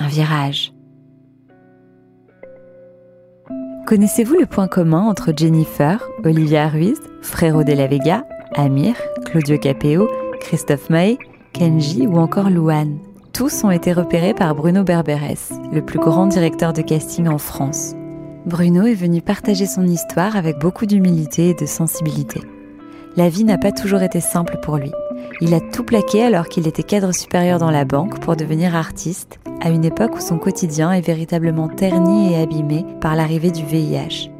un virage. Connaissez-vous le point commun entre Jennifer, Olivia Ruiz, Frérot de la Vega, Amir, Claudio Capeo, Christophe May, Kenji ou encore Louane Tous ont été repérés par Bruno Berberes, le plus grand directeur de casting en France. Bruno est venu partager son histoire avec beaucoup d'humilité et de sensibilité. La vie n'a pas toujours été simple pour lui. Il a tout plaqué alors qu'il était cadre supérieur dans la banque pour devenir artiste, à une époque où son quotidien est véritablement terni et abîmé par l'arrivée du VIH.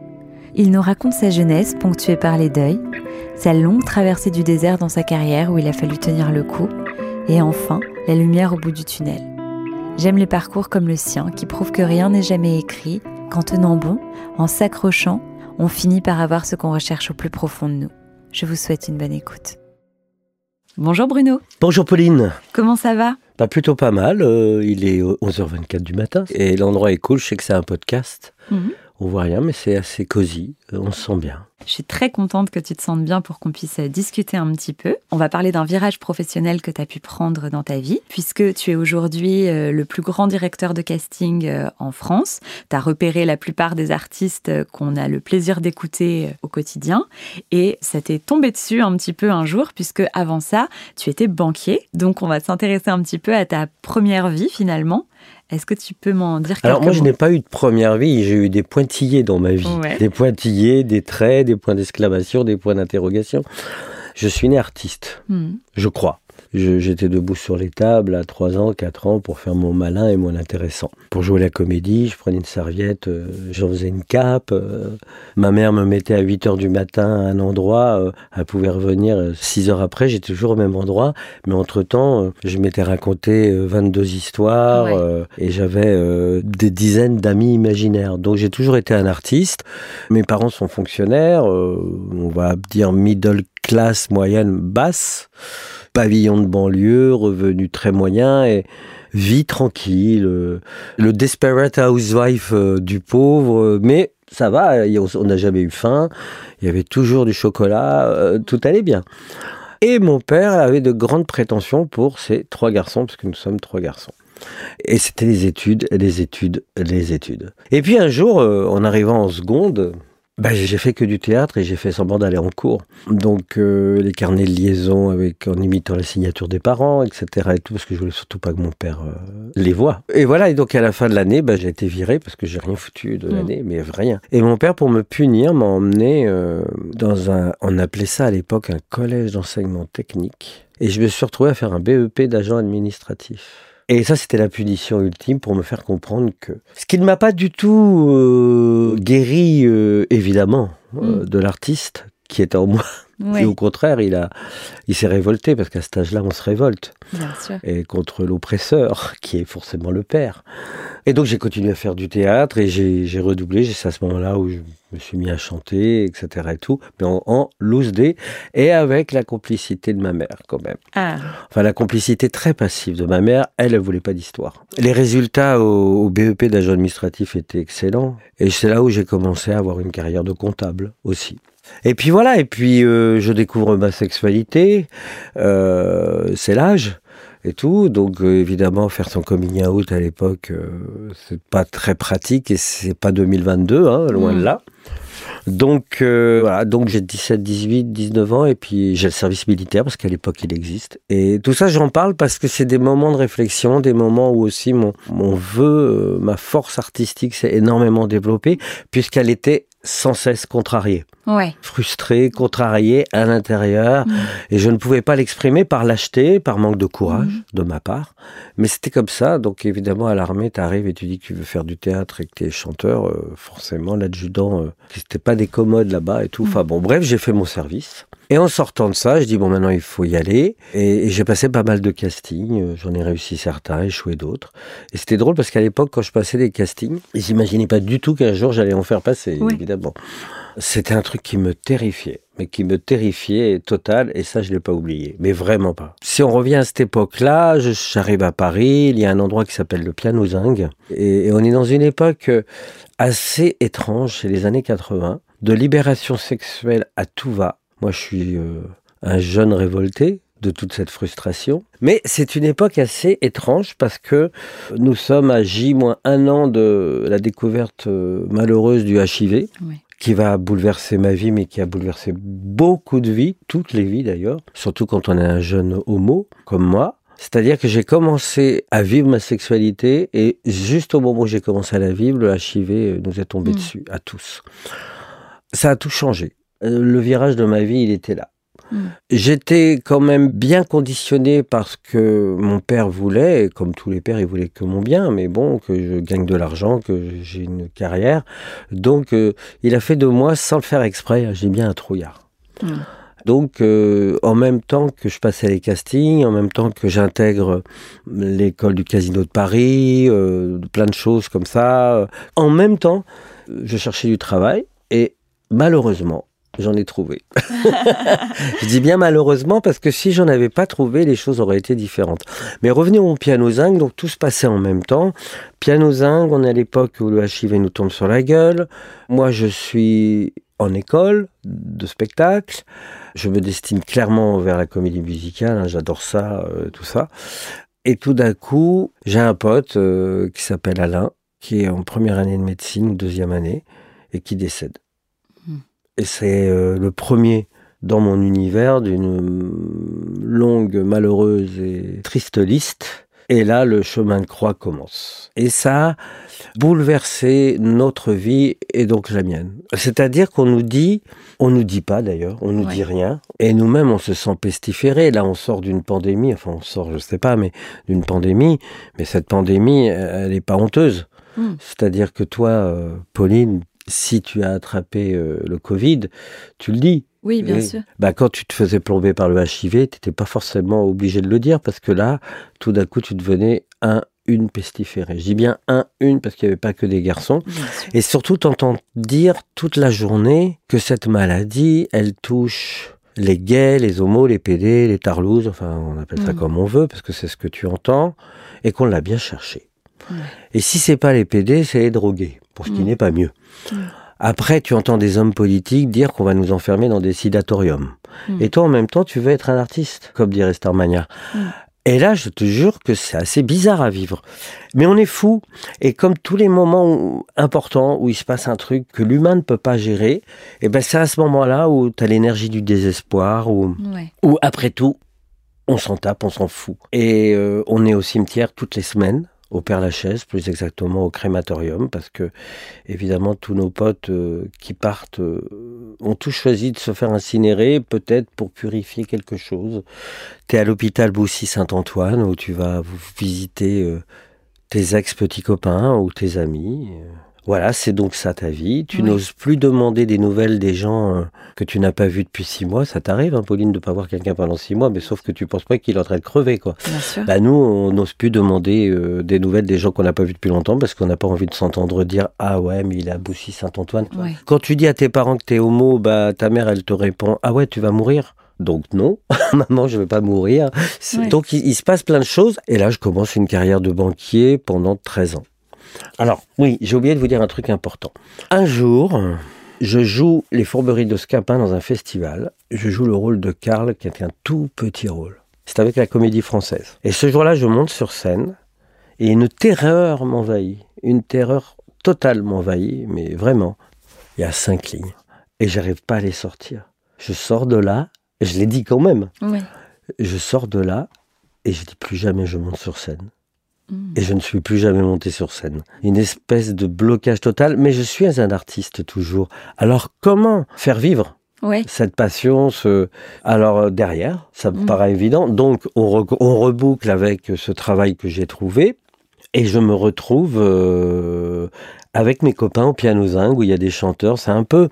Il nous raconte sa jeunesse ponctuée par les deuils, sa longue traversée du désert dans sa carrière où il a fallu tenir le coup, et enfin la lumière au bout du tunnel. J'aime les parcours comme le sien qui prouvent que rien n'est jamais écrit qu'en tenant bon, en s'accrochant, on finit par avoir ce qu'on recherche au plus profond de nous. Je vous souhaite une bonne écoute. Bonjour Bruno. Bonjour Pauline. Comment ça va? Bah plutôt pas mal. euh, il est 11h24 du matin et l'endroit est cool. Je sais que c'est un podcast. Mhm. On voit rien, mais c'est assez cosy. euh, On se sent bien. Je suis très contente que tu te sentes bien pour qu'on puisse euh, discuter un petit peu. On va parler d'un virage professionnel que tu as pu prendre dans ta vie, puisque tu es aujourd'hui euh, le plus grand directeur de casting en France. Tu as repéré la plupart des artistes qu'on a le plaisir d'écouter au quotidien. Et ça t'est tombé dessus un petit peu un jour, puisque avant ça, tu étais banquier. Donc on va s'intéresser un petit peu à ta première vie finalement. Est-ce que tu peux m'en dire quelques Alors moi, je n'ai pas eu de première vie. J'ai eu des pointillés dans ma vie. Ouais. Des pointillés, des traits, des points d'exclamation, des points d'interrogation. Je suis né artiste, Hmm. je crois. J'étais debout sur les tables à 3 ans, 4 ans pour faire mon malin et mon intéressant. Pour jouer la comédie, je prenais une serviette, euh, j'en faisais une cape. euh, ma mère me mettait à 8 heures du matin à un endroit. euh, elle pouvait revenir 6 heures après, j'étais toujours au même endroit. Mais entre-temps, euh, je m'étais raconté euh, 22 histoires Ouais. euh, et j'avais euh, des dizaines d'amis imaginaires. Donc j'ai toujours été un artiste. Mes parents sont fonctionnaires, euh, on va dire middle class, moyenne, basse pavillon de banlieue, revenu très moyen et vie tranquille. euh, Le desperate housewife euh, du pauvre, euh, mais ça va, on n'a jamais eu faim, il y avait toujours du chocolat, tout allait bien. Et mon père avait de grandes prétentions pour ses trois garçons, parce que nous sommes trois garçons. Et c'était les études, les études, les études. Et puis un jour, en arrivant en seconde, bah, j'ai fait que du théâtre et j'ai fait semblant d'aller en cours. Donc euh, les carnets de liaison avec en imitant la signature des parents, etc. et tout, parce que je voulais surtout pas que mon père euh, les voie. Et voilà, et donc à la fin de l'année, bah, j'ai été viré parce que j'ai rien foutu de Mm. l'année, mais rien. Et mon père, pour me punir, m'a emmené euh, dans un, on appelait ça à l'époque un collège d'enseignement technique. Et je me suis retrouvé à faire un BEP d'agent administratif. Et ça, c'était la punition ultime pour me faire comprendre que... Ce qui ne m'a pas du tout euh, guéri, euh, évidemment, euh, Mm. de l'artiste qui était en moi. Oui, Et au contraire, il, a, il s'est révolté, parce qu'à cet âge-là, on se révolte. bien sûr. Et contre l'oppresseur, qui est forcément le père. Et donc, j'ai continué à faire du théâtre, et j'ai redoublé. C'est à ce moment-là où je me suis mis à chanter, etc. et tout, mais en, en loose day, et avec la complicité de ma mère, quand même. Ah, Enfin, la complicité très passive de ma mère, elle, elle voulait pas d'histoire. Les résultats au, au BEP d'agent administratif étaient excellents. Et c'est là où j'ai commencé à avoir une carrière de comptable aussi. Et puis voilà, et puis euh, je découvre ma sexualité, euh, c'est l'âge et tout. Donc euh, évidemment, faire son coming out à l'époque, c'est pas très pratique et c'est pas 2022, hein, loin Mm. de là. Donc voilà, donc j'ai 17, 18, 19 ans et puis j'ai le service militaire parce qu'à l'époque il existe. Et tout ça j'en parle parce que c'est des moments de réflexion, des moments où aussi mon, mon vœu, ma force artistique s'est énormément développée puisqu'elle était sans cesse contrariée, ouais. frustrée, contrariée à l'intérieur Mm. et je ne pouvais pas l'exprimer par lâcheté, par manque de courage Mhm. de ma part. Mais c'était comme ça. Donc évidemment, à l'armée, tu arrives et tu dis que tu veux faire du théâtre et que tu es chanteur. euh, forcément, l'adjudant, euh, c'était pas des commodes là-bas et tout. Mhm. Enfin bon, bref, j'ai fait mon service. Et en sortant de ça, je dis bon maintenant il faut y aller. Et, j'ai passé pas mal de castings. J'en ai réussi certains, échoué d'autres. Et c'était drôle parce qu'à l'époque, quand je passais des castings, j'imaginais pas du tout qu'un jour j'allais en faire passer, évidemment. C'était un truc qui me terrifiait, mais qui me terrifiait total, et ça je l'ai pas oublié, mais vraiment pas. Si on revient à cette époque-là, j'arrive à Paris, il y a un endroit qui s'appelle le Piano Zinc, et, on est dans une époque euh, assez étrange, c'est les années 80, de libération sexuelle à tout va. Moi je suis euh, un jeune révolté, de toute cette frustration. Mais c'est une époque assez étrange parce que nous sommes à J-1 an de la découverte euh, malheureuse du HIV. Oui qui va bouleverser ma vie, mais qui a bouleversé beaucoup de vies, toutes les vies d'ailleurs, surtout quand on est un jeune homo comme moi. C'est-à-dire que j'ai commencé à vivre ma sexualité et juste au moment où j'ai commencé à la vivre, le HIV nous est tombé mm. dessus, à tous. Ça a tout changé. Le virage de ma vie, il était là. Mm. J'étais quand même bien conditionné parce que mon père voulait, comme tous les pères, il voulait que mon bien, mais bon, que je gagne de l'argent, que j'ai une carrière. Donc, euh, il a fait de moi, sans le faire exprès, j'ai bien un trouillard. Mm. Donc, euh, en même temps que je passais les castings, en même temps que j'intègre l'école du Casino de Paris, euh, plein de choses comme ça, en même temps, je cherchais du travail et malheureusement, j'en ai trouvé. je dis bien malheureusement parce que si j'en avais pas trouvé, les choses auraient été différentes. Mais revenons au piano zinc, donc tout se passait en même temps. Piano zinc, on est à l'époque où le HIV nous tombe sur la gueule. Moi, je suis en école de spectacle. Je me destine clairement vers la comédie musicale. Hein, j'adore ça, euh, tout ça. Et tout d'un coup, j'ai un pote euh, qui s'appelle Alain, qui est en première année de médecine ou deuxième année, et qui décède. Et c'est euh, le premier dans mon univers d'une longue, malheureuse et triste liste. Et là, le chemin de croix commence. Et ça a bouleversé notre vie et donc la mienne. C'est-à-dire qu'on nous dit, on nous dit pas d'ailleurs, on nous dit rien. Et nous-mêmes, on se sent pestiférés. Là, on sort d'une pandémie, enfin, on sort, je sais pas, mais d'une pandémie. Mais cette pandémie, elle n'est pas honteuse. Hmm. C'est-à-dire que toi, euh, Pauline, si tu as attrapé euh, le Covid, tu le dis. Oui, bien sûr. Bah, quand tu te faisais plomber par le HIV, tu n'étais pas forcément obligé de le dire parce que là, tout d'un coup, tu devenais un, une pestiférée. Je dis bien un, une parce qu'il n'y avait pas que des garçons. Et surtout, t'entends dire toute la journée que cette maladie, elle touche les gays, les homos, les PD, les tarlouses, enfin, on appelle ça mm. comme on veut parce que c'est ce que tu entends et qu'on l'a bien cherché. Et si c'est pas les PD, c'est les drogués, pour ce qui mm. n'est pas mieux. Mm. Après, tu entends des hommes politiques dire qu'on va nous enfermer dans des sidatoriums. Mm. Et toi, en même temps, tu veux être un artiste, comme dirait Starmania. Et là, je te jure que c'est assez bizarre à vivre. Mais on est fou. Et comme tous les moments importants où il se passe un truc que l'humain ne peut pas gérer, eh ben c'est à ce moment-là où tu as l'énergie du désespoir, ou où après tout, on s'en tape, on s'en fout. Et euh, on est au cimetière toutes les semaines au Père Lachaise, plus exactement au crématorium, parce que évidemment tous nos potes euh, qui partent euh, ont tous choisi de se faire incinérer, peut-être pour purifier quelque chose. Tu es à l'hôpital Boussy-Saint-Antoine où tu vas visiter euh, tes ex-petits copains ou tes amis. Voilà, c'est donc ça ta vie. Tu n'oses plus demander des nouvelles des gens euh, que tu n'as pas vus depuis six mois. Ça t'arrive, hein, Pauline, de pas voir quelqu'un pendant six mois, mais sauf que tu penses pas qu'il est en train de crever, quoi. Bah nous, on n'ose plus demander euh, des nouvelles des gens qu'on n'a pas vus depuis longtemps parce qu'on n'a pas envie de s'entendre dire ah ouais, mais il a Boussy Saint-Antoine. Quand tu dis à tes parents que tu es homo, bah ta mère elle te répond ah ouais, tu vas mourir? Donc non, maman, je ne vais pas mourir. Donc il, il, se passe plein de choses. Et là, je commence une carrière de banquier pendant 13 ans. Alors, oui, j'ai oublié de vous dire un truc important. Un jour, je joue les fourberies de Scapin dans un festival. Je joue le rôle de Karl, qui est un tout petit rôle. C'est avec la comédie française. Et ce jour-là, je monte sur scène et une terreur m'envahit. Une terreur totale m'envahit, mais vraiment. Il y a cinq lignes. Et j'arrive pas à les sortir. Je sors de là, je l'ai dit quand même. Je sors de là et je dis plus jamais je monte sur scène. Mm. Et je ne suis plus jamais monté sur scène. Une espèce de blocage total, mais je suis un artiste toujours. Alors comment faire vivre cette passion ce... Alors euh, derrière, ça me mm. paraît évident. Donc on, on, reboucle avec ce travail que j'ai trouvé. Et je me retrouve euh, avec mes copains au piano zinc où il y a des chanteurs. C'est un peu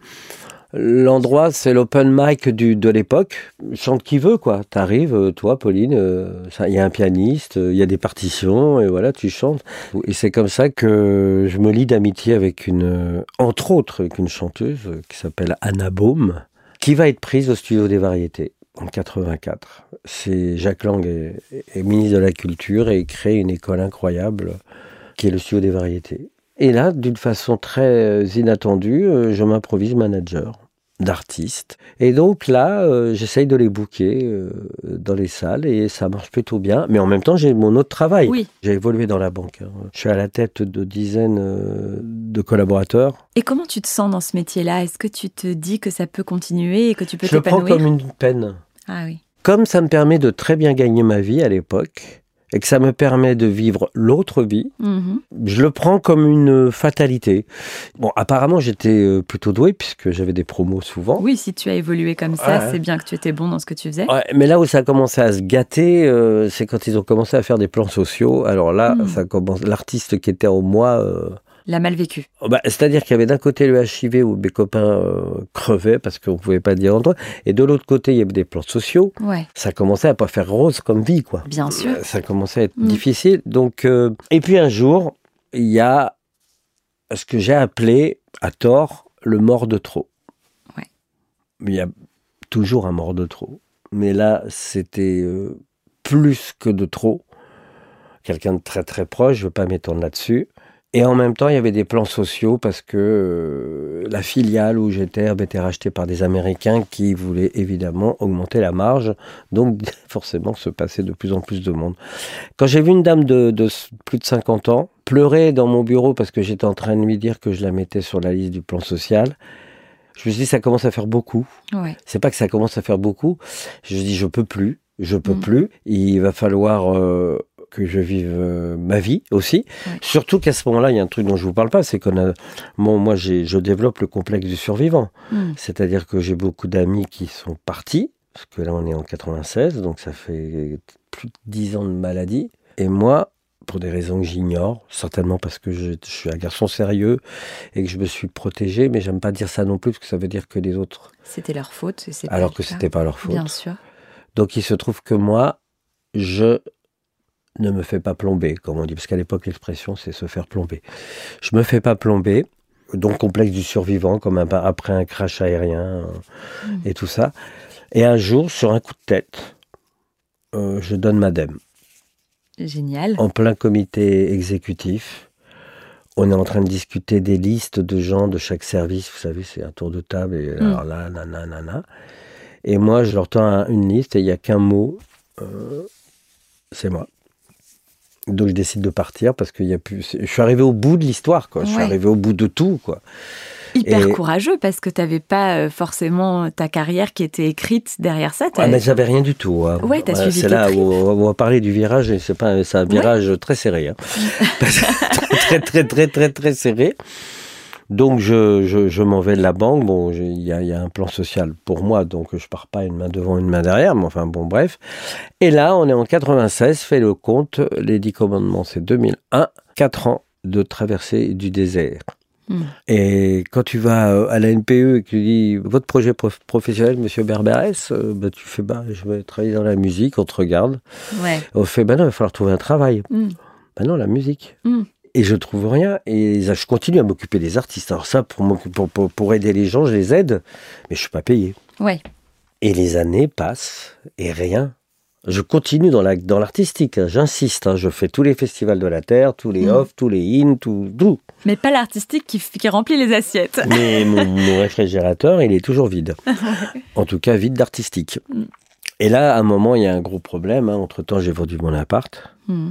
L'endroit, c'est l'open mic du, de l'époque. Chante qui veut, quoi. T'arrives, euh, toi, Pauline, euh, il y a un pianiste, il y a des partitions, et voilà, tu chantes. Et c'est comme ça que je me lie d'amitié avec une, entre autres, avec une chanteuse qui s'appelle Anna Baum, qui va être prise au studio des variétés en 84. C'est Jacques Lang est, ministre de la Culture et crée une école incroyable qui est le studio des variétés. Et là, d'une façon très euh, inattendue, euh, je m'improvise manager d'artistes. Et donc là, euh, j'essaye de les booker dans les salles et ça marche plutôt bien. Mais en même temps, j'ai mon autre travail. Oui. J'ai évolué dans la banque. Hein. Je suis à la tête de dizaines de collaborateurs. Et comment tu te sens dans ce métier-là? Est-ce que tu te dis que ça peut continuer et que tu peux Je le prends comme une peine. Ah oui. Comme ça me permet de très bien gagner ma vie à l'époque, et que ça me permet de vivre l'autre vie, mhm. je le prends comme une fatalité. Bon, apparemment, j'étais euh, plutôt doué puisque j'avais des promos souvent. Oui, si tu as évolué comme ça, c'est bien que tu étais bon dans ce que tu faisais. mais là où ça a commencé à se gâter, euh, c'est quand ils ont commencé à faire des plans sociaux. Alors là, hmm. ça commence. L'artiste qui était en moi. Euh, l'a mal vécu. Oh, bah, C'est-à-dire qu'il y avait d'un côté le HIV où mes copains euh, crevaient parce qu'on ne pouvait pas dire entre eux, et de l'autre côté, il y avait des plans sociaux. Ouais. Ça commençait à pas faire rose comme vie, quoi. Bien sûr. Euh, ça commençait à être mm. difficile. Donc, euh, Et puis un jour, il y a ce que j'ai appelé, à tort, le mort de trop. Ouais. Il y a toujours un mort de trop. Mais là, c'était plus que de trop. Quelqu'un de très très proche, je ne veux pas m'étendre là-dessus. Et en même temps, il y avait des plans sociaux parce que euh, la filiale où j'étais avait été rachetée par des Américains qui voulaient évidemment augmenter la marge, donc forcément se passer de plus en plus de monde. Quand j'ai vu une dame de, plus de 50 ans pleurer dans mon bureau parce que j'étais en train de lui dire que je la mettais sur la liste du plan social, je me suis dit ça commence à faire beaucoup. Ouais. C'est pas que ça commence à faire beaucoup. Je me suis dit je peux plus, je peux mm. plus. Il va falloir euh, que je vive euh, ma vie aussi. Surtout qu'à ce moment-là, il y a un truc dont je vous parle pas, c'est qu'on a, bon, moi, je développe le complexe du survivant. Hmm. C'est-à-dire que j'ai beaucoup d'amis qui sont partis, parce que là, on est en 96, donc ça fait plus de 10 ans de maladie. Et moi, pour des raisons que j'ignore, certainement parce que je, suis un garçon sérieux et que je me suis protégé, mais j'aime pas dire ça non plus, parce que ça veut dire que les autres. C'était leur faute. Alors que c'était pas leur faute. Bien sûr. Donc il se trouve que moi, je ne me fais pas plomber, comme on dit, parce qu'à l'époque l'expression c'est se faire plomber. Je me fais pas plomber, donc complexe du survivant, comme après un crash aérien euh, et tout ça. Et un jour, sur un coup de tête, euh, je donne ma dème. Génial. En plein comité exécutif. On est en train de discuter des listes de gens de chaque service. Vous savez, c'est un tour de table. Et hmm. alors là, nanana. Et moi, je leur tends une liste et il n'y a qu'un mot. Euh, c'est moi. Donc je décide de partir parce qu'il y a plus. Je suis arrivé au bout de l'histoire, quoi. Je suis arrivé au bout de tout, quoi. Hyper courageux parce que tu n'avais pas euh, forcément ta carrière qui était écrite derrière ça. Ah, mais j'avais rien du tout. Hein. Ouais, as suivi C'est là où on va parler du virage et c'est pas un virage très serré. Hein. très, très, très, très, très serré. Donc je, je, m'en vais de la banque. Bon, il y a, un plan social pour moi, donc je pars pas une main devant, une main derrière. Mais enfin bon, bref. Et là, on est en 96. Fais le compte. Les dix commandements, c'est 2001. Quatre ans de traversée du désert. Hmm. Et quand tu vas euh, à la NPE et que tu dis votre projet professionnel, monsieur Berberès, euh, bah, tu fais bah, je vais travailler dans la musique, on te regarde. Ouais. On fait bah non, il va falloir trouver un travail. Hmm. Bah non, la musique. Hmm et je trouve rien. Et je continue à m'occuper des artistes. Alors ça, pour, pour, pour, aider les gens, je les aide, mais je suis pas payé. Ouais. Et les années passent et rien. Je continue dans l'artistique, la, dans hein, j'insiste. Hein. je fais tous les festivals de la Terre, tous les mm. off, tous les in, tout, tout. Mais pas l'artistique qui, qui, remplit les assiettes. Mais mon, réfrigérateur, il est toujours vide. En tout cas, vide d'artistique. Mm. Et là, à un moment, il y a un gros problème. Hein. Entre-temps, j'ai vendu mon appart mm.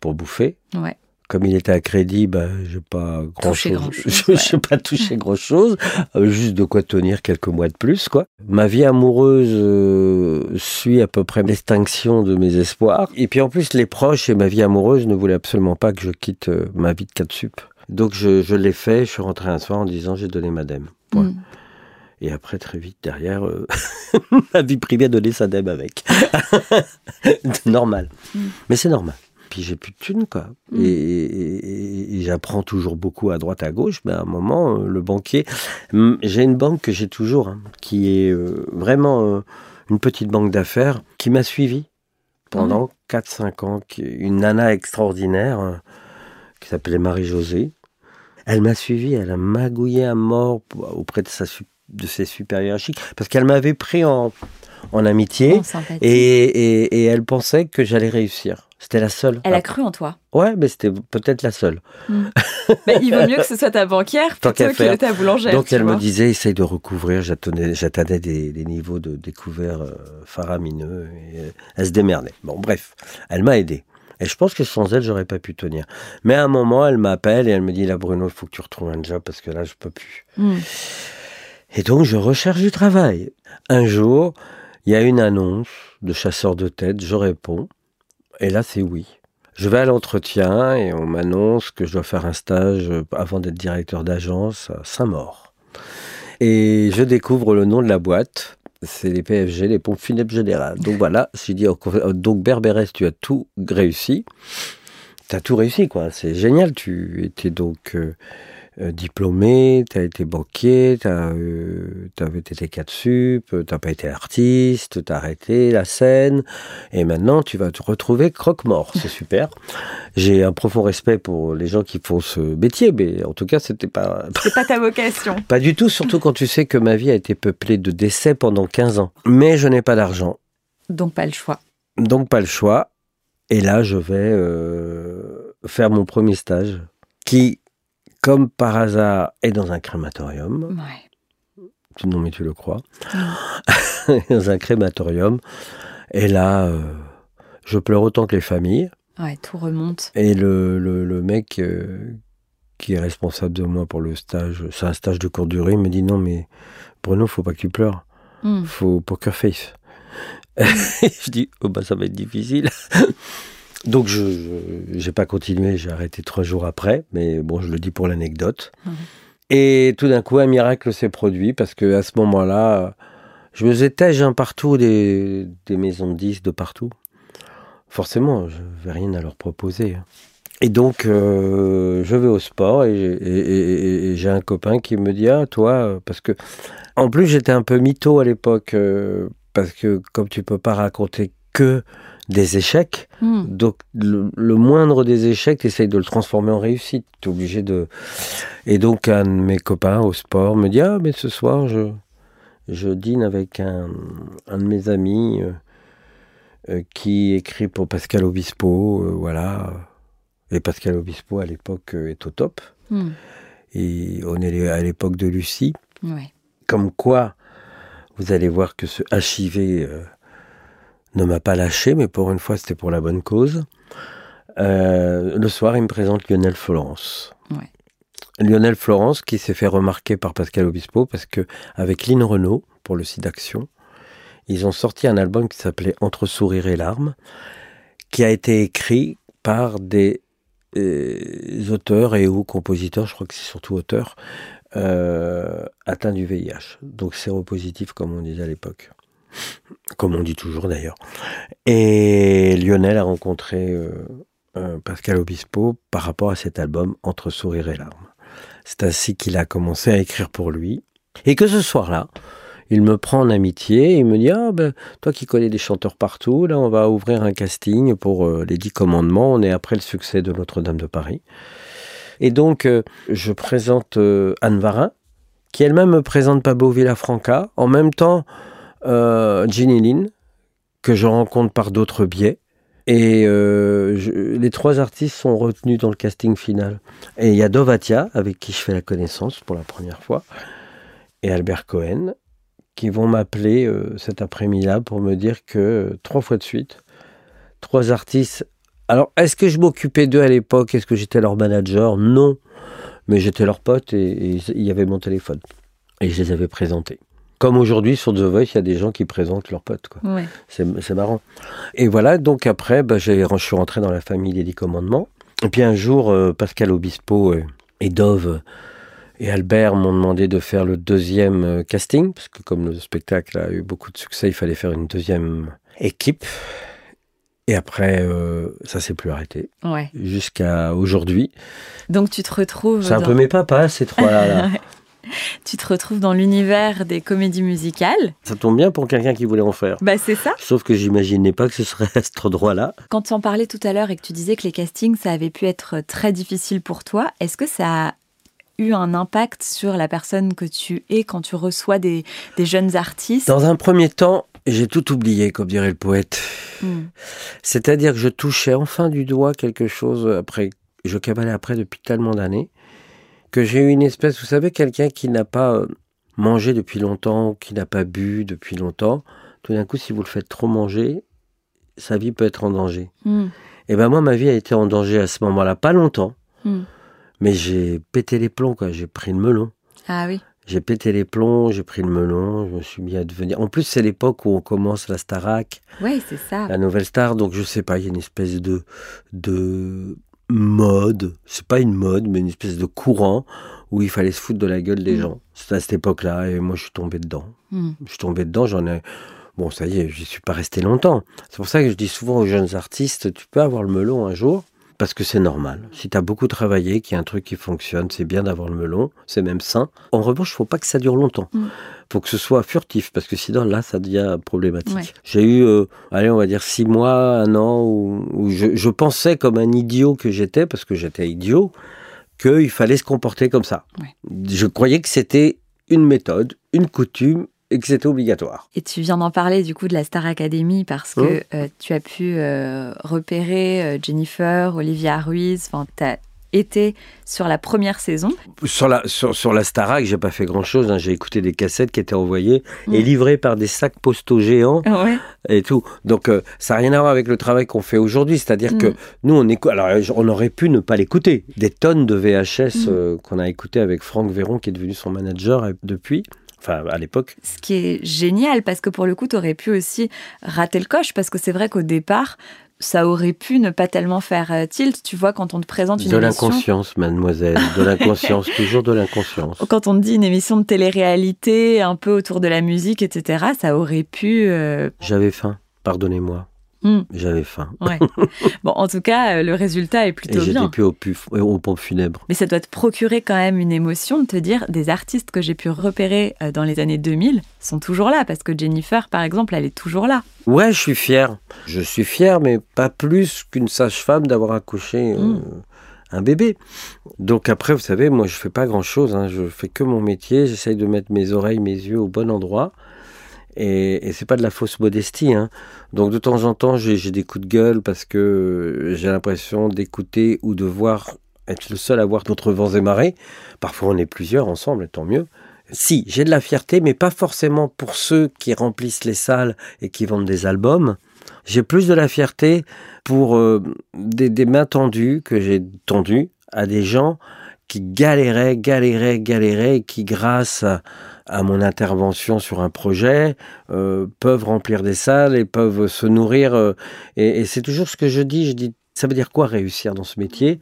pour bouffer. Ouais comme il était à crédit, ben, j'ai pas grand chose. je n'ai pas touché grand chose, euh, juste de quoi tenir quelques mois de plus, quoi. Ma vie amoureuse euh, suit à peu près l'extinction de mes espoirs. Et puis en plus, les proches et ma vie amoureuse ne voulaient absolument pas que je quitte euh, ma vie de 4 sup. Donc je, je l'ai fait, je suis rentré un soir en disant j'ai donné ma dème. Mm. Et après, très vite derrière, ma vie privée a donné sa dème avec. normal. Mm. Mais c'est normal puis j'ai plus de thunes, quoi. Mm. Et, et- et j'apprends toujours beaucoup à droite, à gauche, mais à un moment, euh, le banquier... J'ai une banque que j'ai toujours, hein, qui est euh, vraiment euh, une petite banque d'affaires, qui m'a suivi pendant 4-5 ans, une nana extraordinaire, euh, qui s'appelait Marie-Josée. Elle m'a suivi, elle a magouillé à mort auprès de, sa, su- de ses supérieurs hiérarchiques, parce qu'elle m'avait pris en, en amitié, sympathique. et, et- et elle pensait que j'allais réussir. C'était la seule. Elle a cru en toi. Ouais, mais c'était peut-être la seule. Bah, il vaut mieux que ce soit ta banquière plutôt faire. que ta boulangère. Donc elle me disait, essaye de recouvrir. J'atteignais des, des niveaux de découvert euh, faramineux. Et, euh, elle se démerdait. Bon, bref, elle m'a aidé. Et je pense que sans elle, j'aurais pas pu tenir. Mais à un moment, elle m'appelle et elle me dit, là, Bruno, il faut que tu retrouves un job parce que là, je peux plus. Mm. Et donc, je recherche du travail. Un jour, il y a une annonce de chasseur de tête, je réponds, et là, c'est oui. Je vais à l'entretien et on m'annonce que je dois faire un stage euh, avant d'être directeur d'agence à Saint-Maur. Et je découvre le nom de la boîte. C'est les PFG, les pompes funèbres générales. Donc voilà, j'ai dit, oh, donc Berbérès, tu as tout réussi. Tu as tout réussi, quoi. C'est génial. Tu étais donc euh, euh, diplômé, tu as été banquier, tu avais été 4 sup, tu n'as pas été artiste, tu as arrêté la scène, et maintenant tu vas te retrouver croque-mort. C'est super. J'ai un profond respect pour les gens qui font ce métier, mais en tout cas, c'était pas, C'est pas ta vocation. pas du tout, surtout quand tu sais que ma vie a été peuplée de décès pendant 15 ans. Mais je n'ai pas d'argent, Donc pas le choix. donc pas le choix. Et là, je vais euh, faire mon premier stage, qui, comme par hasard, est dans un crématorium. Ouais. Non, mais tu le crois. dans un crématorium. Et là, euh, je pleure autant que les familles. Ouais, tout remonte. Et le, le, le mec euh, qui est responsable de moi pour le stage, c'est un stage de courte durée, il me dit non, mais Bruno, faut pas que tu pleures. Mm. Faut poker face. je dis, oh bah ça va être difficile. Donc je n'ai pas continué, j'ai arrêté trois jours après, mais bon, je le dis pour l'anecdote. Mhm. Et tout d'un coup, un miracle s'est produit parce que à ce moment-là, je me faisais hein, partout des, des maisons de 10 de partout. Forcément, je n'avais rien à leur proposer. hein. Et donc, euh, je vais au sport et, j'ai- un copain qui me dit Ah, toi, parce que. En plus, j'étais un peu mytho à l'époque, euh, parce que comme tu peux pas raconter que des échecs, Mm. donc le, le moindre des échecs, tu essayes de le transformer en réussite. Tu es obligé de. Et donc, un de mes copains au sport me dit Ah, mais ce soir, je, je dîne avec un, un de mes amis euh, euh, qui écrit pour Pascal Obispo, euh, voilà. Et Pascal Obispo, à l'époque, est au top. Mm. Et on est à l'époque de Lucie. Ouais. Comme quoi, vous allez voir que ce HIV ne m'a pas lâché, mais pour une fois, c'était pour la bonne cause. Euh, le soir, il me présente Lionel Florence. Ouais. Lionel Florence, qui s'est fait remarquer par Pascal Obispo, parce que avec Lynn Renault, pour le site Action, ils ont sorti un album qui s'appelait Entre sourire et larmes, qui a été écrit par des euh, auteurs et ou compositeurs, je crois que c'est surtout auteurs, euh, atteints du VIH. Donc séropositif, comme on disait à l'époque. Comme on dit toujours d'ailleurs. Et Lionel a rencontré euh, Pascal Obispo par rapport à cet album Entre sourire et larmes. C'est ainsi qu'il a commencé à écrire pour lui. Et que ce soir-là, il me prend en amitié et me dit Ah, ben, toi qui connais des chanteurs partout, là, on va ouvrir un casting pour euh, les Dix Commandements. On est après le succès de Notre-Dame de Paris. Et donc, euh, je présente Anne Varin, qui elle-même me présente Pablo Villafranca. En même temps, euh, Ginny Lynn, que je rencontre par d'autres biais. Et euh, les trois artistes sont retenus dans le casting final. Et il y a Dovatia, avec qui je fais la connaissance pour la première fois, et Albert Cohen, qui vont m'appeler euh, cet après-midi-là pour me dire que euh, trois fois de suite, trois artistes. Alors, est-ce que je m'occupais d'eux à l'époque? Est-ce que j'étais leur manager? Non. Mais j'étais leur pote et il y avait mon téléphone. Et je les avais présentés. Comme aujourd'hui, sur The Voice, il y a des gens qui présentent leurs potes. Quoi. Ouais. C'est marrant. Et voilà, donc après, bah, je suis rentré dans la famille des Dix Commandements. Et puis un jour, euh, Pascal Obispo euh, et Dove et Albert m'ont demandé de faire le deuxième euh, casting, parce que comme le spectacle a eu beaucoup de succès, il fallait faire une deuxième équipe. Et après, euh, ça s'est plus arrêté. Ouais. Jusqu'à aujourd'hui. Donc tu te retrouves. C'est un peu mes papas, ces trois-là. là. Tu te retrouves dans l'univers des comédies musicales. Ça tombe bien pour quelqu'un qui voulait en faire. Bah c'est ça. Sauf que j'imaginais pas que ce serait à cet endroit-là. Quand tu en parlais tout à l'heure et que tu disais que les castings, ça avait pu être très difficile pour toi, est-ce que ça a eu un impact sur la personne que tu es quand tu reçois des, des jeunes artistes? Dans un premier temps, j'ai tout oublié, comme dirait le poète. Hmm. C'est-à-dire que je touchais enfin du doigt quelque chose après, je cabalais après depuis tellement d'années, que j'ai eu une espèce, vous savez, quelqu'un qui n'a pas euh, mangé depuis longtemps, qui n'a pas bu depuis longtemps, tout d'un coup, si vous le faites trop manger, sa vie peut être en danger. Hmm. Et ben moi, ma vie a été en danger à ce moment-là, pas longtemps, Hmm. mais j'ai pété les plombs, quoi. J'ai pris le melon. Ah oui. J'ai pété les plombs, j'ai pris le melon, je me suis mis à devenir. En plus, c'est l'époque où on commence la Starac, Ouais, c'est ça. la nouvelle star, donc je sais pas, il y a une espèce de de mode, c'est pas une mode, mais une espèce de courant où il fallait se foutre de la gueule des Mm. gens. C'était à cette époque-là, et moi je suis tombé dedans. Hmm. Je suis tombé dedans, j'en ai. Bon, ça y est, j'y suis pas resté longtemps. C'est pour ça que je dis souvent aux jeunes artistes, tu peux avoir le melon un jour, parce que c'est normal. Si tu as beaucoup travaillé, qu'il y a un truc qui fonctionne, c'est bien d'avoir le melon, c'est même sain. En revanche, faut pas que ça dure longtemps. Mm. faut que ce soit furtif, parce que sinon, là, ça devient problématique. Ouais. J'ai eu, euh, allez, on va dire six mois, un an, où, où je, je pensais comme un idiot que j'étais, parce que j'étais idiot, qu'il fallait se comporter comme ça. Ouais. Je croyais que c'était une méthode, une coutume, et que c'était obligatoire. Et tu viens d'en parler du coup de la Star Academy parce que Mhm. euh, tu as pu euh, repérer euh, Jennifer, Olivia Ruiz, enfin tu as été sur la première saison. Sur la, sur, sur la Starac, j'ai pas fait grand chose. J'ai écouté des cassettes qui étaient envoyées et Mm. livrées par des sacs postaux géants Ouais. et tout. Donc, euh, ça n'a rien à voir avec le travail qu'on fait aujourd'hui. C'est-à-dire Mm. que nous, on écoute. Alors, on aurait pu ne pas l'écouter. Des tonnes de VHS Mm. euh, qu'on a écouté avec Franck Véron, qui est devenu son manager depuis. Enfin, à l'époque. Ce qui est génial parce que pour le coup tu aurais pu aussi rater le coche parce que c'est vrai qu'au départ ça aurait pu ne pas tellement faire euh, tilt. Tu vois quand on te présente une De émission. l'inconscience, mademoiselle. De l'inconscience. toujours de l'inconscience. Quand on te dit une émission de télé-réalité, un peu autour de la musique, etc., ça aurait pu. euh, J'avais faim. Pardonnez-moi. Mm. J'avais faim. Ouais. bon, en tout cas, euh, le résultat est Et plutôt j'étais bien. plus au, puf, aux pompes funèbres. Mais ça doit te procurer quand même une émotion de te dire des artistes que j'ai pu repérer euh, dans les années 2000 sont toujours là parce que Jennifer, par exemple, elle est toujours là. Ouais, je suis fier. Je suis fier, mais pas plus qu'une sage-femme d'avoir accouché euh, Mm. un bébé. Donc après, vous savez, moi, je fais pas grand-chose. hein. Je fais que mon métier. J'essaye de mettre mes oreilles, mes yeux au bon endroit. Et, et c'est pas de la fausse modestie. hein. Donc de temps en temps, j'ai des coups de gueule parce que j'ai l'impression d'écouter ou de voir, être le seul à voir d'autres vents et marées. Parfois, on est plusieurs ensemble, tant mieux. Si, j'ai de la fierté, mais pas forcément pour ceux qui remplissent les salles et qui vendent des albums. J'ai plus de la fierté pour euh, des mains tendues que j'ai tendues à des gens qui galéraient, galéraient, galéraient, et qui grâce à, à mon intervention sur un projet euh, peuvent remplir des salles et peuvent se nourrir. euh, et et c'est toujours ce que je dis. Je dis, ça veut dire quoi réussir dans ce métier?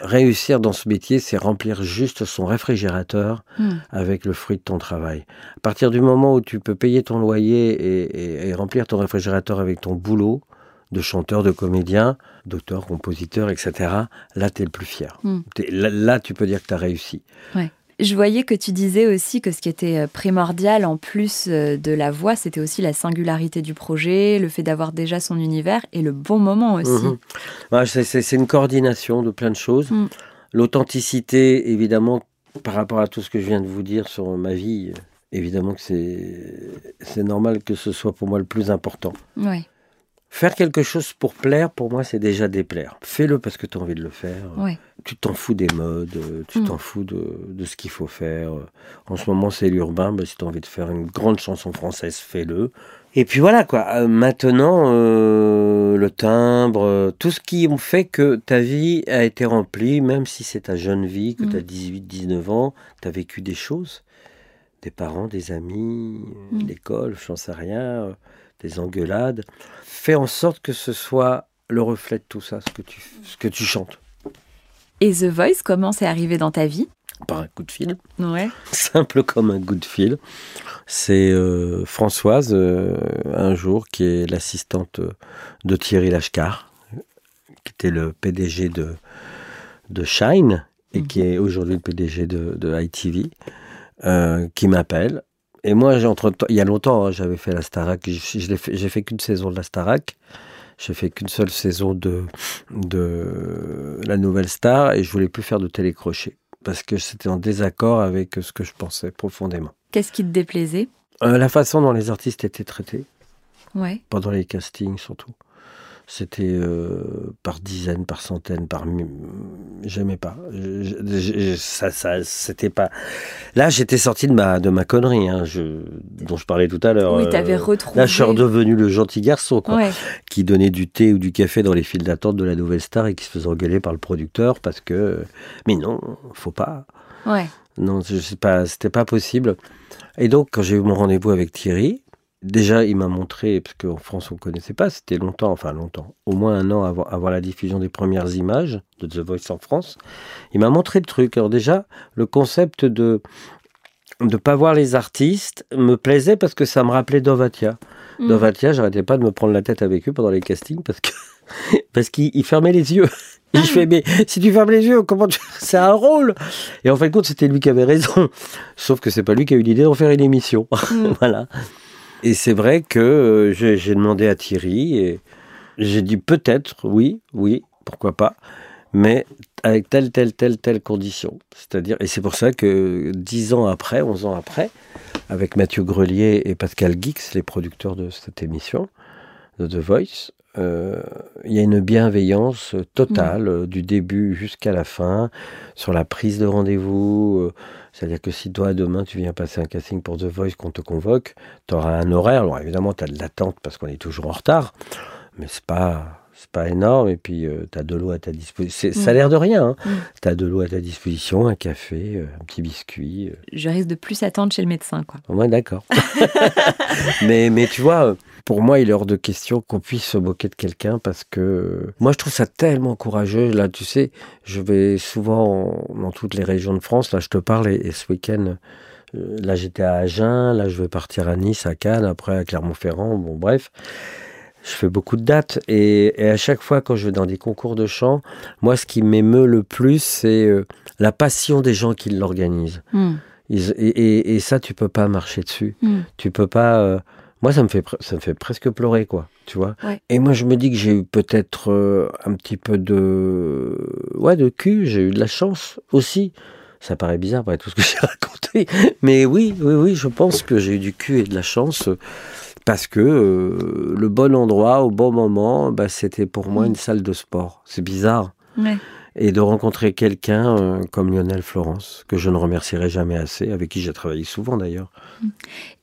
Réussir dans ce métier, c'est remplir juste son réfrigérateur Hmm. avec le fruit de ton travail. À partir du moment où tu peux payer ton loyer et, et- et remplir ton réfrigérateur avec ton boulot de chanteur, de comédien, d'auteur, compositeur, etc., là, tu es le plus fier. Mm. T'es- Là, là, tu peux dire que tu as réussi. Je voyais que tu disais aussi que ce qui était euh, primordial en plus euh, de la voix, c'était aussi la singularité du projet, le fait d'avoir déjà son univers et le bon moment aussi. Mhm. Ouais, c'est- une coordination de plein de choses. Mm. L'authenticité, évidemment, par rapport à tout ce que je viens de vous dire sur ma vie, euh, évidemment que c'est normal que ce soit pour moi le plus important. Faire quelque chose pour plaire, pour moi, c'est déjà déplaire. Fais-le parce que tu as envie de le faire. ouais. Tu t'en fous des modes, tu Mm. t'en fous de, de ce qu'il faut faire. En ce moment, c'est l'urbain. Ben, si tu as envie de faire une grande chanson française, fais-le. Et puis voilà, quoi. Euh, maintenant, euh, le timbre, euh, tout ce qui fait que ta vie a été remplie, même si c'est ta jeune vie, que Mm. tu as 18, 19 ans, tu as vécu des choses. Des parents, des amis, euh, Mm. l'école, j'en sais rien, euh, des engueulades. Fais en sorte que ce soit le reflet de tout ça, ce que tu, ce que tu chantes. Et The Voice, comment c'est arrivé dans ta vie? Par un coup de fil. Ouais. Simple comme un coup de fil. C'est euh, Françoise, euh, un jour, qui est l'assistante de Thierry Lachcar, qui était le PDG de, de Shine et qui est aujourd'hui le PDG de, de ITV, euh, qui m'appelle. Et moi, entre il y a longtemps, hein, j'avais fait la Starac. J'ai fait, j'ai fait qu'une saison de la Starac. J'ai fait qu'une seule saison de, de la Nouvelle Star et je voulais plus faire de télécrochet parce que c'était en désaccord avec ce que je pensais profondément. Qu'est-ce qui te déplaisait? Euh, la façon dont les artistes étaient traités, Ouais. pendant les castings surtout. C'était euh, par dizaines, par centaines, par j'aimais pas. Je- je- je- ça, ça, c'était pas. Là, j'étais sorti de ma de ma connerie, hein, je, dont je parlais tout à l'heure. Oui, t'avais Euh, retrouvé. Là, je suis redevenu le gentil garçon, quoi, Ouais. qui donnait du thé ou du café dans les files d'attente de la nouvelle star et qui se faisait engueuler par le producteur parce que. Mais non, faut pas. Ouais. Non, je sais pas, c'était pas possible. Et donc, quand j'ai eu mon rendez-vous avec Thierry, déjà, il m'a montré, parce qu'en France, on connaissait pas, c'était longtemps, enfin longtemps, au moins un an avant, avant la diffusion des premières images de The Voice en France. Il m'a montré le truc. Alors déjà, le concept de de pas voir les artistes me plaisait parce que ça me rappelait Dovatia. Mm. Dovatia, j'arrêtais pas de me prendre la tête avec eux pendant les castings parce que parce qu'il il fermait les yeux. Et je fais mais si tu fermes les yeux, comment tu c'est un rôle Et en fin de compte, c'était lui qui avait raison. Sauf que c'est pas lui qui a eu l'idée d'en faire une émission. Mm. voilà. Et c'est vrai que euh, j'ai demandé à Thierry et j'ai dit peut-être, oui, oui, pourquoi pas, mais avec telle, telle, telle, telle condition. C'est-à-dire, et c'est pour ça que dix ans après, onze ans après, avec Mathieu Grelier et Pascal Guix, les producteurs de cette émission, de The Voice, euh, il y a une bienveillance totale euh, du début jusqu'à la fin sur la prise de rendez-vous. euh, C'est-à-dire que si toi, demain, tu viens passer un casting pour The Voice, qu'on te convoque, tu auras un horaire. Alors évidemment, tu as de l'attente parce qu'on est toujours en retard, mais c'est pas. C'est pas énorme, et puis tu as de l'eau à ta disposition. Ça a Mm. l'air de rien. Hein. Mm. Tu as de l'eau à ta disposition, un café, euh, un petit biscuit. euh. Je risque de plus attendre chez le médecin, quoi. Ouais, d'accord. mais, mais tu vois, euh, pour moi, il est hors de question qu'on puisse se moquer de quelqu'un parce que euh, moi, je trouve ça tellement courageux. Là, tu sais, je vais souvent dans toutes les régions de France. Là, je te parle et, et ce week-end, euh, là, j'étais à Agen. Là, je vais partir à Nice, à Cannes, après à Clermont-Ferrand. Bon, bref. Je fais beaucoup de dates et, et à chaque fois quand je vais dans des concours de chant, moi ce qui m'émeut le plus c'est euh, la passion des gens qui l'organisent. Mm. Ils- et, et- et ça, tu peux pas marcher dessus. Mm. Tu peux pas. euh, Moi, ça me fait ça me fait presque pleurer, quoi. Tu vois. Ouais. Et moi, je me dis que j'ai eu peut-être euh, un petit peu de ouais de cul. J'ai eu de la chance aussi. Ça paraît bizarre après tout ce que j'ai raconté, mais oui, oui, oui, je pense que j'ai eu du cul et de la chance euh, parce que euh, le bon endroit au bon moment, bah, c'était pour moi Mm. une salle de sport. C'est bizarre Ouais. Et de rencontrer quelqu'un euh, comme Lionel Florence, que je ne remercierai jamais assez, avec qui j'ai travaillé souvent d'ailleurs.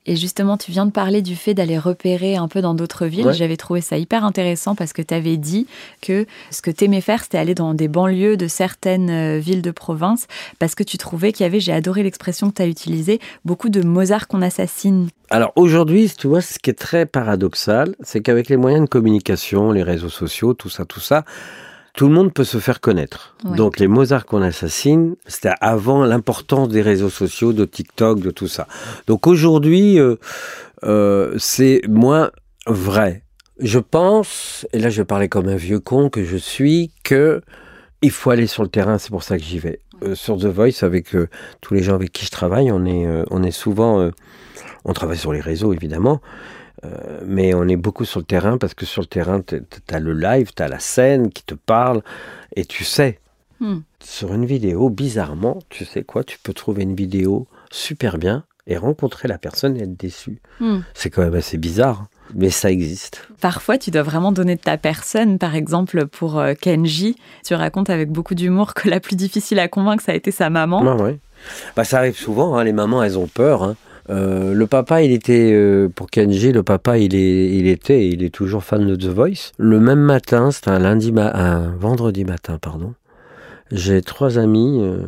Et justement, tu viens de parler du fait d'aller repérer un peu dans d'autres villes. Ouais. J'avais trouvé ça hyper intéressant parce que tu avais dit que ce que tu aimais faire, c'était aller dans des banlieues de certaines euh, villes de province parce que tu trouvais qu'il y avait, j'ai adoré l'expression que tu as utilisée, beaucoup de Mozart qu'on assassine. Alors aujourd'hui, tu vois, ce qui est très paradoxal, c'est qu'avec les moyens de communication, les réseaux sociaux, tout ça, tout ça, tout le monde peut se faire connaître. Ouais. Donc les Mozart qu'on assassine, c'était avant l'importance des réseaux sociaux, de TikTok, de tout ça. Donc aujourd'hui, euh, euh, c'est moins vrai. Je pense, et là je vais parler comme un vieux con que je suis, que il faut aller sur le terrain, c'est pour ça que j'y vais. Euh, sur The Voice, avec tous les gens avec qui je travaille, on est, on est souvent, on travaille sur les réseaux évidemment, euh, mais on est beaucoup sur le terrain parce que sur le terrain, tu as le live, tu as la scène qui te parle, et tu sais, Hmm. sur une vidéo, bizarrement, tu sais quoi, tu peux trouver une vidéo super bien et rencontrer la personne et être déçu. Hmm. C'est quand même assez bizarre, mais ça existe. Parfois, tu dois vraiment donner de ta personne. Par exemple, pour euh, Kenji, tu racontes avec beaucoup d'humour que la plus difficile à convaincre, ça a été sa maman. Ouais, ouais. Bah, ça arrive souvent, hein, les mamans, elles ont peur. hein. Euh, le papa, il était, euh, pour Kenji, le papa, il, est, il était, il est toujours fan de The Voice. Le même matin, c'était un lundi, ma- un vendredi matin, pardon. J'ai trois amis euh,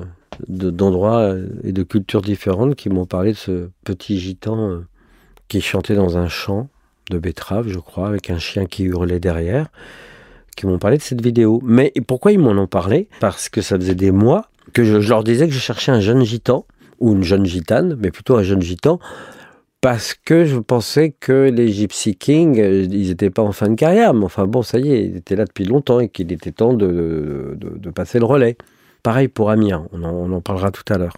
de- d'endroits euh, et de cultures différentes qui m'ont parlé de ce petit gitan qui chantait dans un champ de betteraves, je crois, avec un chien qui hurlait derrière, qui m'ont parlé de cette vidéo. Mais pourquoi ils m'en ont parlé? Parce que ça faisait des mois que je leur disais que je cherchais un jeune gitan, ou une jeune gitane, mais plutôt un jeune gitan, parce que je pensais que les Gypsy Kings, euh, ils n'étaient pas en fin de carrière, mais enfin bon, ça y est, ils étaient là depuis longtemps et qu'il était temps de, de- passer le relais. Pareil pour Amiens, on en, on en parlera tout à l'heure.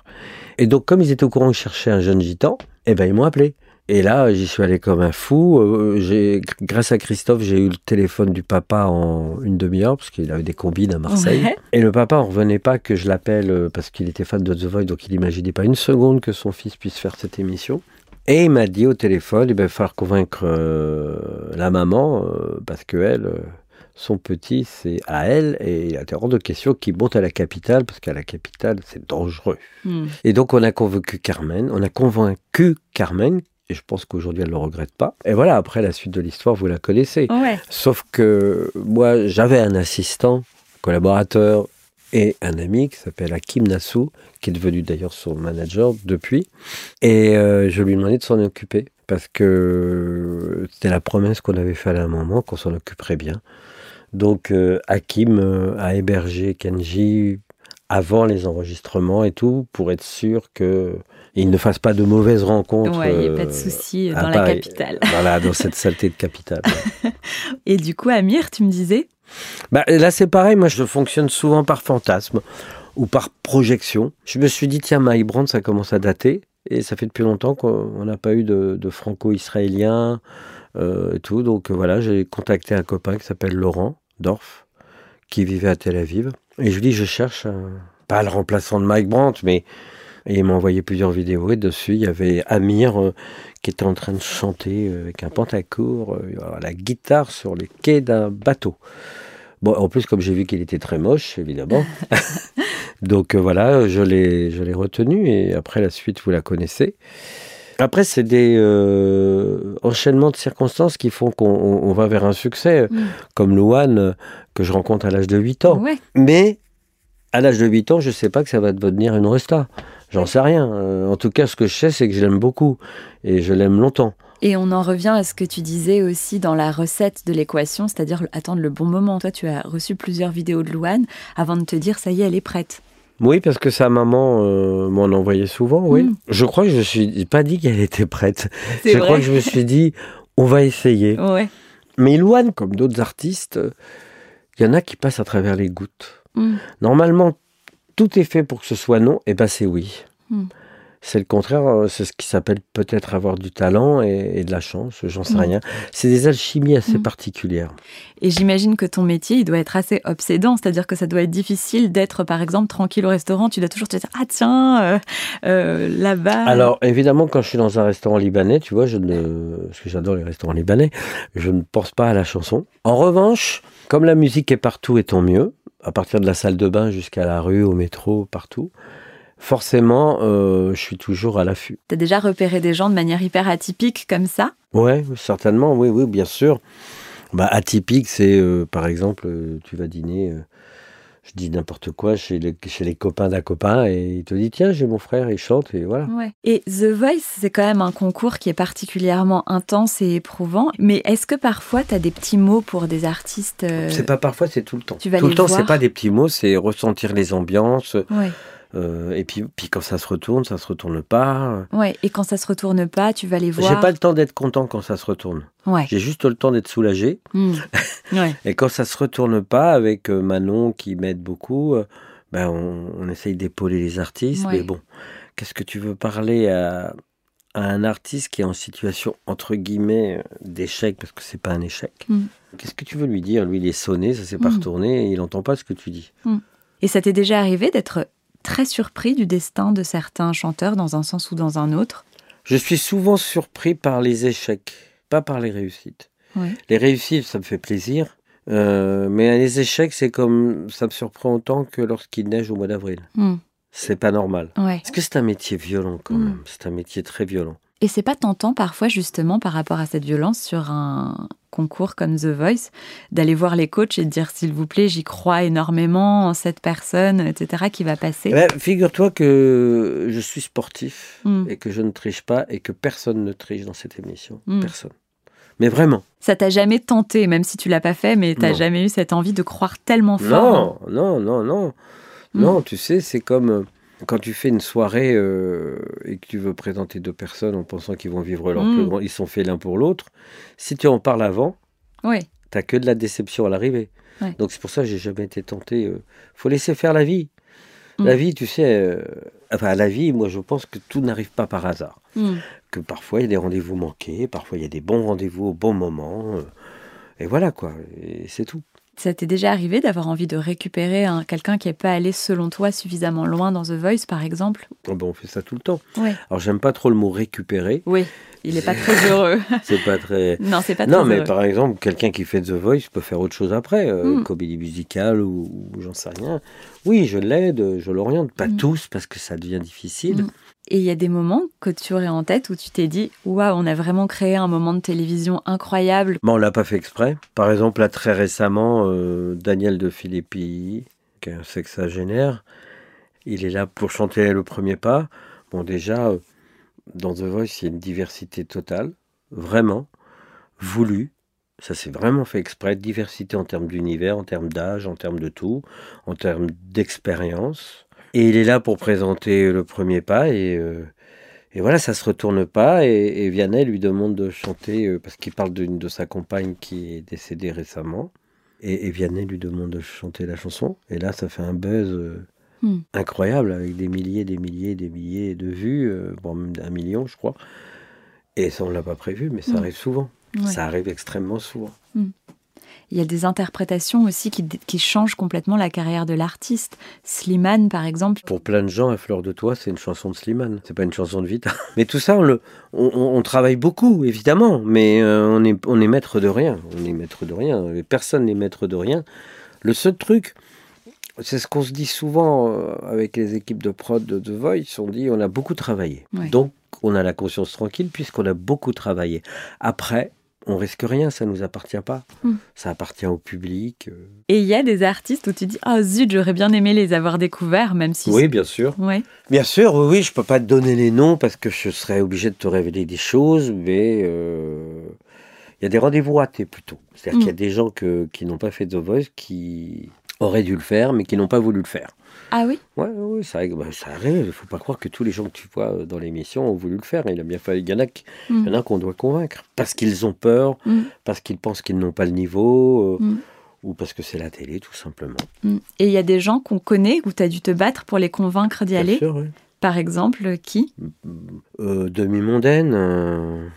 Et donc, comme ils étaient au courant que je cherchais un jeune gitan, eh ben, ils m'ont appelé. Et là, j'y suis allé comme un fou. Euh, grâce à Christophe, j'ai eu le téléphone du papa en une demi-heure, parce qu'il avait des combines à Marseille. Ouais. Et le papa, on revenait pas que je l'appelle euh, parce qu'il était fan de The Voice, donc il imaginait pas une seconde que son fils puisse faire cette émission. Et il m'a dit au téléphone, il va falloir convaincre euh, la maman, euh, parce que elle, euh, son petit, c'est à elle, et il a hors de question qu'il monte à la capitale, parce qu'à la capitale, c'est dangereux. Hmm. Et donc on a convaincu Carmen, on a convaincu Carmen, et je pense qu'aujourd'hui elle ne le regrette pas. Et voilà, après la suite de l'histoire, vous la connaissez. Ouais. Sauf que moi, j'avais un assistant, collaborateur et un ami qui s'appelle Hakim Nassou, qui est devenu d'ailleurs son manager depuis. Et euh, je lui demandais de s'en occuper parce que c'était la promesse qu'on avait faite à un moment, qu'on s'en occuperait bien. Donc euh, Hakim euh, a hébergé Kenji avant les enregistrements et tout pour être sûr que il ne fasse pas de mauvaises rencontres. Ouais, il n'y a pas euh, de souci à dans la capitale. Voilà, dans cette saleté de capitale. Et du coup, Amir, tu me disais Bah, là, c'est pareil. Moi, je fonctionne souvent par fantasme ou par projection. Je me suis dit, tiens, Mike Brandt, ça commence à dater. Et ça fait depuis longtemps qu'on n'a pas eu de, de franco-israélien euh, et tout. Donc euh, voilà, j'ai contacté un copain qui s'appelle Laurent Dorf, qui vivait à Tel Aviv. Et je lui dis, je cherche, un- pas le remplaçant de Mike Brandt, mais. Et il m'a envoyé plusieurs vidéos et dessus, il y avait Amir euh, qui était en train de chanter euh, avec un pantacourt, euh, la guitare sur les quais d'un bateau. Bon, en plus, comme j'ai vu qu'il était très moche, évidemment. Donc euh, voilà, je l'ai, je l'ai retenu et après la suite, vous la connaissez. Après, c'est des euh, enchaînements de circonstances qui font qu'on on- on va vers un succès, Mm. comme Louane, euh, que je rencontre à l'âge de 8 ans. Ouais. Mais à l'âge de 8 ans, je ne sais pas que ça va devenir une resta. J'en sais rien. Euh, en tout cas, ce que je sais, c'est que je l'aime beaucoup et je l'aime longtemps. Et on en revient à ce que tu disais aussi dans la recette de l'équation, c'est-à-dire attendre le bon moment. Toi, tu as reçu plusieurs vidéos de Louane avant de te dire, ça y est, elle est prête. Oui, parce que sa maman euh, m'en envoyait souvent, oui. Mm. Je crois que je me suis pas dit qu'elle était prête. Je vrai. crois que je me suis dit, on va essayer. Ouais. Mais Louane, comme d'autres artistes, il y en a qui passent à travers les gouttes. Mm. Normalement, tout est fait pour que ce soit non, et ben c'est oui. Mm. C'est le contraire, euh, c'est ce qui s'appelle peut-être avoir du talent et, et de la chance, j'en sais Mm. rien. C'est des alchimies assez Mm. particulières. Et j'imagine que ton métier, il doit être assez obsédant, c'est-à-dire que ça doit être difficile d'être, par exemple, tranquille au restaurant. Tu dois toujours te dire, ah tiens, euh, euh, là-bas. Alors, évidemment, quand je suis dans un restaurant libanais, tu vois, je ne, parce que j'adore les restaurants libanais, je ne pense pas à la chanson. En revanche, comme la musique est partout et tant mieux, à partir de la salle de bain jusqu'à la rue, au métro, partout, forcément, euh, je suis toujours à l'affût. T'as déjà repéré des gens de manière hyper atypique comme ça? Ouais, certainement, oui, oui, bien sûr. Bah, atypique, c'est euh, par exemple, euh, tu vas dîner, euh, je dis n'importe quoi, chez les, chez les copains d'un copain, et il te dit, tiens, j'ai mon frère, il chante, et voilà. Ouais. Et The Voice, c'est quand même un concours qui est particulièrement intense et éprouvant. Mais est-ce que parfois, tu as des petits mots pour des artistes euh, C'est pas parfois, c'est tout le temps. tu vas tout les le temps, c'est pas des petits mots, c'est ressentir les ambiances. Ouais. Euh, et puis, puis quand ça se retourne, ça se retourne pas. ouais. Et quand ça se retourne pas, tu vas les J'ai voir. pas le temps d'être content quand ça se retourne. Ouais. J'ai juste le temps d'être soulagé. Hmm. ouais. Et quand ça se retourne pas, avec euh, Manon qui m'aide beaucoup, euh, ben on, on essaye d'épauler les artistes. Ouais. Mais bon, qu'est-ce que tu veux parler à, à un artiste qui est en situation entre guillemets d'échec parce que c'est pas un échec? Mm. Qu'est-ce que tu veux lui dire? Lui, il est sonné, ça s'est pas Mm. retourné, et il entend pas ce que tu dis. Et ça t'est déjà arrivé d'être très surpris du destin de certains chanteurs dans un sens ou dans un autre Je suis souvent surpris par les échecs, pas par les réussites. Ouais. Les réussites, ça me fait plaisir. euh, mais les échecs, c'est comme ça me surprend autant que lorsqu'il neige au mois d'avril. Hmm. C'est pas normal. Ouais. Parce que c'est un métier violent quand Mm. même? C'est un métier très violent. Et c'est pas tentant parfois justement par rapport à cette violence sur un concours comme The Voice d'aller voir les coachs et de dire s'il vous plaît j'y crois énormément en cette personne etc qui va passer. Eh ben, Figure-toi que je suis sportif Mm. et que je ne triche pas et que personne ne triche dans cette émission. Mm. Personne. Mais vraiment. Ça t'a jamais tenté même si tu l'as pas fait mais t'as jamais eu cette envie de croire tellement fort. Non, non, non, non. Non, tu sais, c'est comme euh, quand tu fais une soirée euh, et que tu veux présenter deux personnes en pensant qu'ils vont vivre leur Mm. plus grand, ils sont faits l'un pour l'autre. Si tu en parles avant, Oui. t'as que de la déception à l'arrivée. Donc c'est pour ça que j'ai jamais été tenté. euh, faut laisser faire la vie. Mm. La vie, tu sais, euh, enfin la vie, moi je pense que tout n'arrive pas par hasard. Mm. Que parfois il y a des rendez-vous manqués, parfois il y a des bons rendez-vous au bon moment. et voilà quoi, et c'est tout. Ça t'est déjà arrivé d'avoir envie de récupérer un- quelqu'un qui n'est pas allé, selon toi, suffisamment loin dans The Voice, par exemple? Oh, ben, on fait ça tout le temps. Oui. Alors j'aime pas trop le mot récupérer, Oui, il n'est pas très heureux. c'est pas très. non, c'est pas Non, très mais heureux. par exemple, quelqu'un qui fait The Voice peut faire autre chose après, euh, Mm. une comédie musicale ou, ou j'en sais rien. Oui, je l'aide, je l'oriente, pas Mm. tous parce que ça devient difficile. Mm. Et il y a des moments que tu aurais en tête où tu t'es dit Waouh, on a vraiment créé un moment de télévision incroyable. Bon, on l'a pas fait exprès. Par exemple, là, très récemment, euh, Daniel de Filippi, qui est un sexagénaire, il est là pour chanter le premier pas. Bon, déjà, euh, dans The Voice, il y a une diversité totale, vraiment, voulue. Ça s'est vraiment fait exprès, diversité en termes d'univers, en termes d'âge, en termes de tout, en termes d'expérience. Et il est là pour présenter le premier pas et... euh, et voilà, ça se retourne pas. Et, et Vianney lui demande de chanter euh, parce qu'il parle d'une de sa compagne qui est décédée récemment. Et, et Vianney lui demande de chanter la chanson. Et là, ça fait un buzz euh, Hmm. incroyable avec des milliers, des milliers, des milliers de vues, bon, même un million, je crois. Et ça, on l'a pas prévu, mais ça Hmm. arrive souvent. Ouais. Ça arrive extrêmement souvent. Il y a des interprétations aussi qui, qui changent complètement la carrière de l'artiste. Slimane, par exemple. Pour plein de gens, à fleur de toi, c'est une chanson de Slimane. C'est pas une chanson de Vita. Mais tout ça, on, le, on, on- on travaille beaucoup, évidemment. Mais euh, on, est, on est maître de rien. On est maître de rien. Personne n'est maître de rien. Le seul truc, c'est ce qu'on se dit souvent euh, avec les équipes de prod de The Voice. On dit on a beaucoup travaillé. Ouais. Donc, on a la conscience tranquille puisqu'on a beaucoup travaillé. Après, on risque rien. Ça nous appartient pas. Mm. Ça appartient au public. euh. Et il y a des artistes où tu dis Ah zut, j'aurais bien aimé les avoir découverts, même si. Oui, bien sûr. Ouais. Bien sûr, oui, oui, je peux pas te donner les noms parce que je serais obligé de te révéler des choses, mais euh, il y a des rendez-vous ratés plutôt. C'est-à-dire Mm. qu'il y a des gens que, qui n'ont pas fait The Voice qui auraient dû le faire, mais qui n'ont pas voulu le faire. Ah oui? Ouais, ouais, ça, arrive, bah, ça arrive. Il faut pas croire que tous les gens que tu vois euh, dans l'émission ont voulu le faire. Il a bien fallu. Il y en a, en a qu'on doit convaincre parce qu'ils ont peur, Mm. parce qu'ils pensent qu'ils n'ont pas le niveau, euh, Mm. ou parce que c'est la télé, tout simplement. Mm. Et il y a des gens qu'on connaît où tu as dû te battre pour les convaincre d'y aller? sûr, oui. Par exemple, qui? Euh, Demi-mondaine, euh,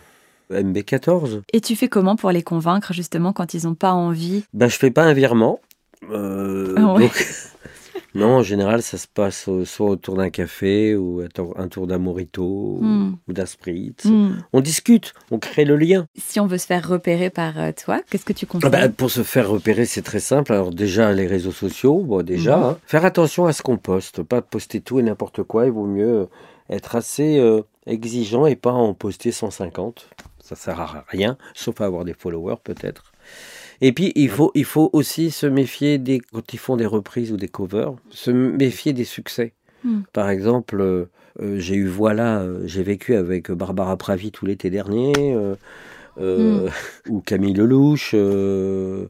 MB14. Et tu fais comment pour les convaincre, justement, quand ils n'ont pas envie? Ben, je fais pas un virement. Euh, Ah ouais. donc- non, en général, ça se passe soit autour d'un café ou un tour- un tour d'un morito Hmm. ou d'un spritz. Mm. On discute, on crée le lien. Si on veut se faire repérer par euh, toi, qu'est-ce que tu Ah conseilles? ben, pour se faire repérer, c'est très simple. Alors déjà, les réseaux sociaux, bon, déjà, Mhm. hein. faire attention à ce qu'on poste, pas poster tout et n'importe quoi. Il vaut mieux euh, être assez euh, exigeant et pas en poster 150. Ça sert à rien, sauf à avoir des followers peut-être. Et puis, il faut, il faut aussi se méfier des, quand ils font des reprises ou des covers, se méfier des succès. Hmm. Par exemple, euh, euh, j'ai eu Voilà, euh, j'ai vécu avec Barbara Pravi tout l'été dernier, euh, euh, ou Camille Lelouch. euh,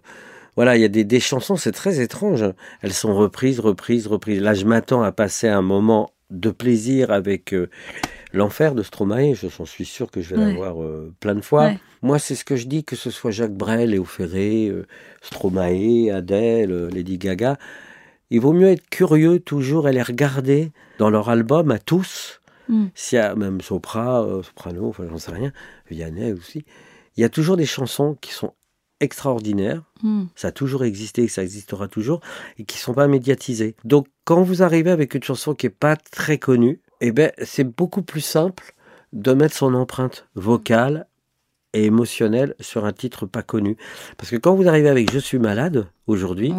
voilà, il y a des, des chansons, c'est très étrange. Elles sont reprises, reprises, reprises. Là, je m'attends à passer un moment de plaisir avec euh, l'enfer de Stromae. Je j'en suis sûr que je vais Ouais. l'avoir euh, plein de fois. Ouais. Moi, c'est ce que je dis, que ce soit Jacques Brel, Léo Ferré, euh, Stromae, Adele, euh, Lady Gaga. Il vaut mieux être curieux toujours et les regarder dans leur album à tous. Mm. S'il y a même Sopra, Soprano, enfin j'en sais rien, Vianney aussi. Il y a toujours des chansons qui sont extraordinaires. Mm. Ça a toujours existé et ça existera toujours et qui sont pas médiatisées. Donc quand vous arrivez avec une chanson qui est pas très connue, eh ben c'est beaucoup plus simple de mettre son empreinte vocale et émotionnelle sur un titre pas connu. Parce que quand vous arrivez avec Je suis malade aujourd'hui,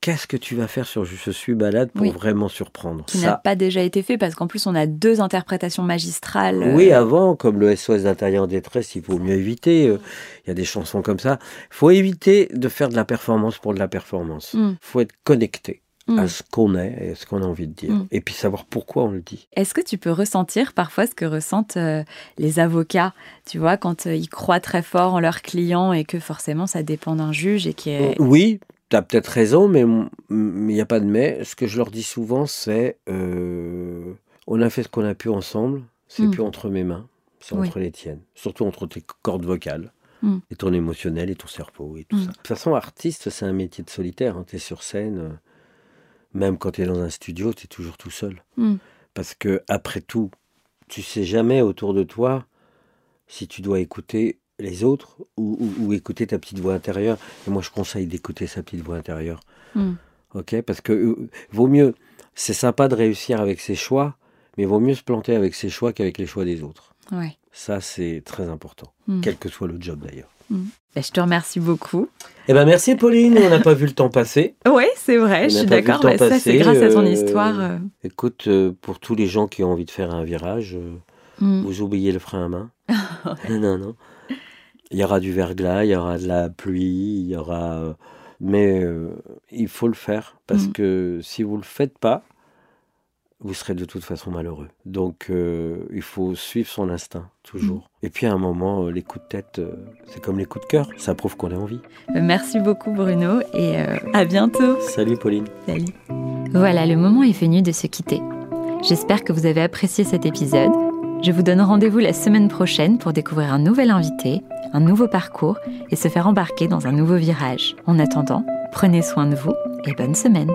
qu'est-ce que tu vas faire sur Je suis malade pour Oui. vraiment surprendre Qui n'a pas déjà été fait parce qu'en plus on a deux interprétations magistrales. euh, Oui, avant, comme le SOS d'intérieur en détresse, il faut mieux éviter. euh, Il y a des chansons comme ça. Il faut éviter de faire de la performance pour de la performance. Il Mm. faut être connecté Mm. à ce qu'on est et à ce qu'on a envie de dire. Mm. Et puis savoir pourquoi on le dit. Est-ce que tu peux ressentir parfois ce que ressentent euh, les avocats, tu vois, quand euh, ils croient très fort en leurs clients et que forcément ça dépend d'un juge et qui est... Oui, tu as peut-être raison, mais il n'y a pas de mais. Ce que je leur dis souvent, c'est euh, on a fait ce qu'on a pu ensemble, c'est mm. plus entre mes mains, c'est entre les tiennes. Surtout entre tes cordes vocales. Mm. Et ton émotionnel et ton cerveau et tout ça. De toute façon, artiste, c'est un métier de solitaire. Hein. Tu es sur scène, euh, même quand tu es dans un studio, tu es toujours tout seul. Parce que, après tout, tu sais jamais autour de toi si tu dois écouter les autres ou, écouter ta petite voix intérieure. Et moi, je conseille d'écouter sa petite voix intérieure. Hmm. Ok? Parce que euh, vaut mieux, c'est sympa de réussir avec ses choix, mais vaut mieux se planter avec ses choix qu'avec les choix des autres. Ouais. Ça, c'est très important, hmm. quel que soit le job d'ailleurs. Ben, je te remercie beaucoup. Eh ben merci Pauline, on n'a pas vu le temps passer. Oui, c'est vrai, je suis d'accord. Ben, ça, c'est grâce à ton euh, histoire. Euh. Écoute, pour tous les gens qui ont envie de faire un virage, vous oubliez le frein à main. non, non. Il y aura du verglas, il y aura de la pluie, il y aura. Euh, mais euh, il faut le faire parce mm. que si vous le faites pas, vous serez de toute façon malheureux. Donc euh, il faut suivre son instinct toujours. Mm. Et puis à un moment, les coups de tête, c'est comme les coups de cœur, ça prouve qu'on est en vie. Merci beaucoup Bruno et à bientôt. Salut Pauline. Salut. Voilà, le moment est venu de se quitter. J'espère que vous avez apprécié cet épisode. Je vous donne rendez-vous la semaine prochaine pour découvrir un nouvel invité, un nouveau parcours et se faire embarquer dans un nouveau virage. En attendant, prenez soin de vous et bonne semaine.